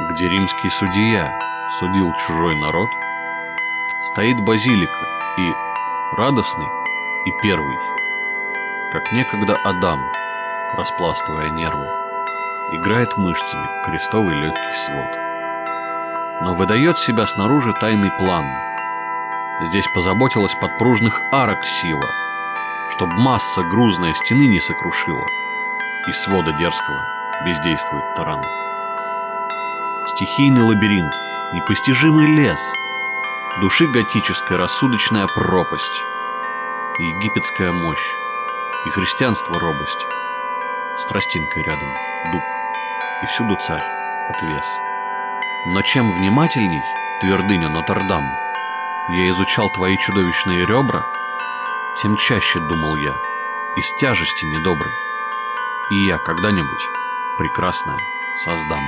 где римский судья судил чужой народ, стоит базилика и радостный, и первый, как некогда Адам, распластывая нервы, играет мышцами крестовый легкий свод. Но выдает себя снаружи тайный план. Здесь позаботилась подпружных арок сила, чтоб масса грузная стены не сокрушила, и свода дерзкого бездействует таран. Стихийный лабиринт, непостижимый лес, души готическая рассудочная пропасть, и египетская мощь, и христианство робость, с тростинкой рядом. Дуб, и всюду царь, отвес. Но чем внимательней, твердыня Нотр-Дам, я изучал твои чудовищные ребра, тем чаще думал я, из тяжести недоброй, и я когда-нибудь прекрасное создам.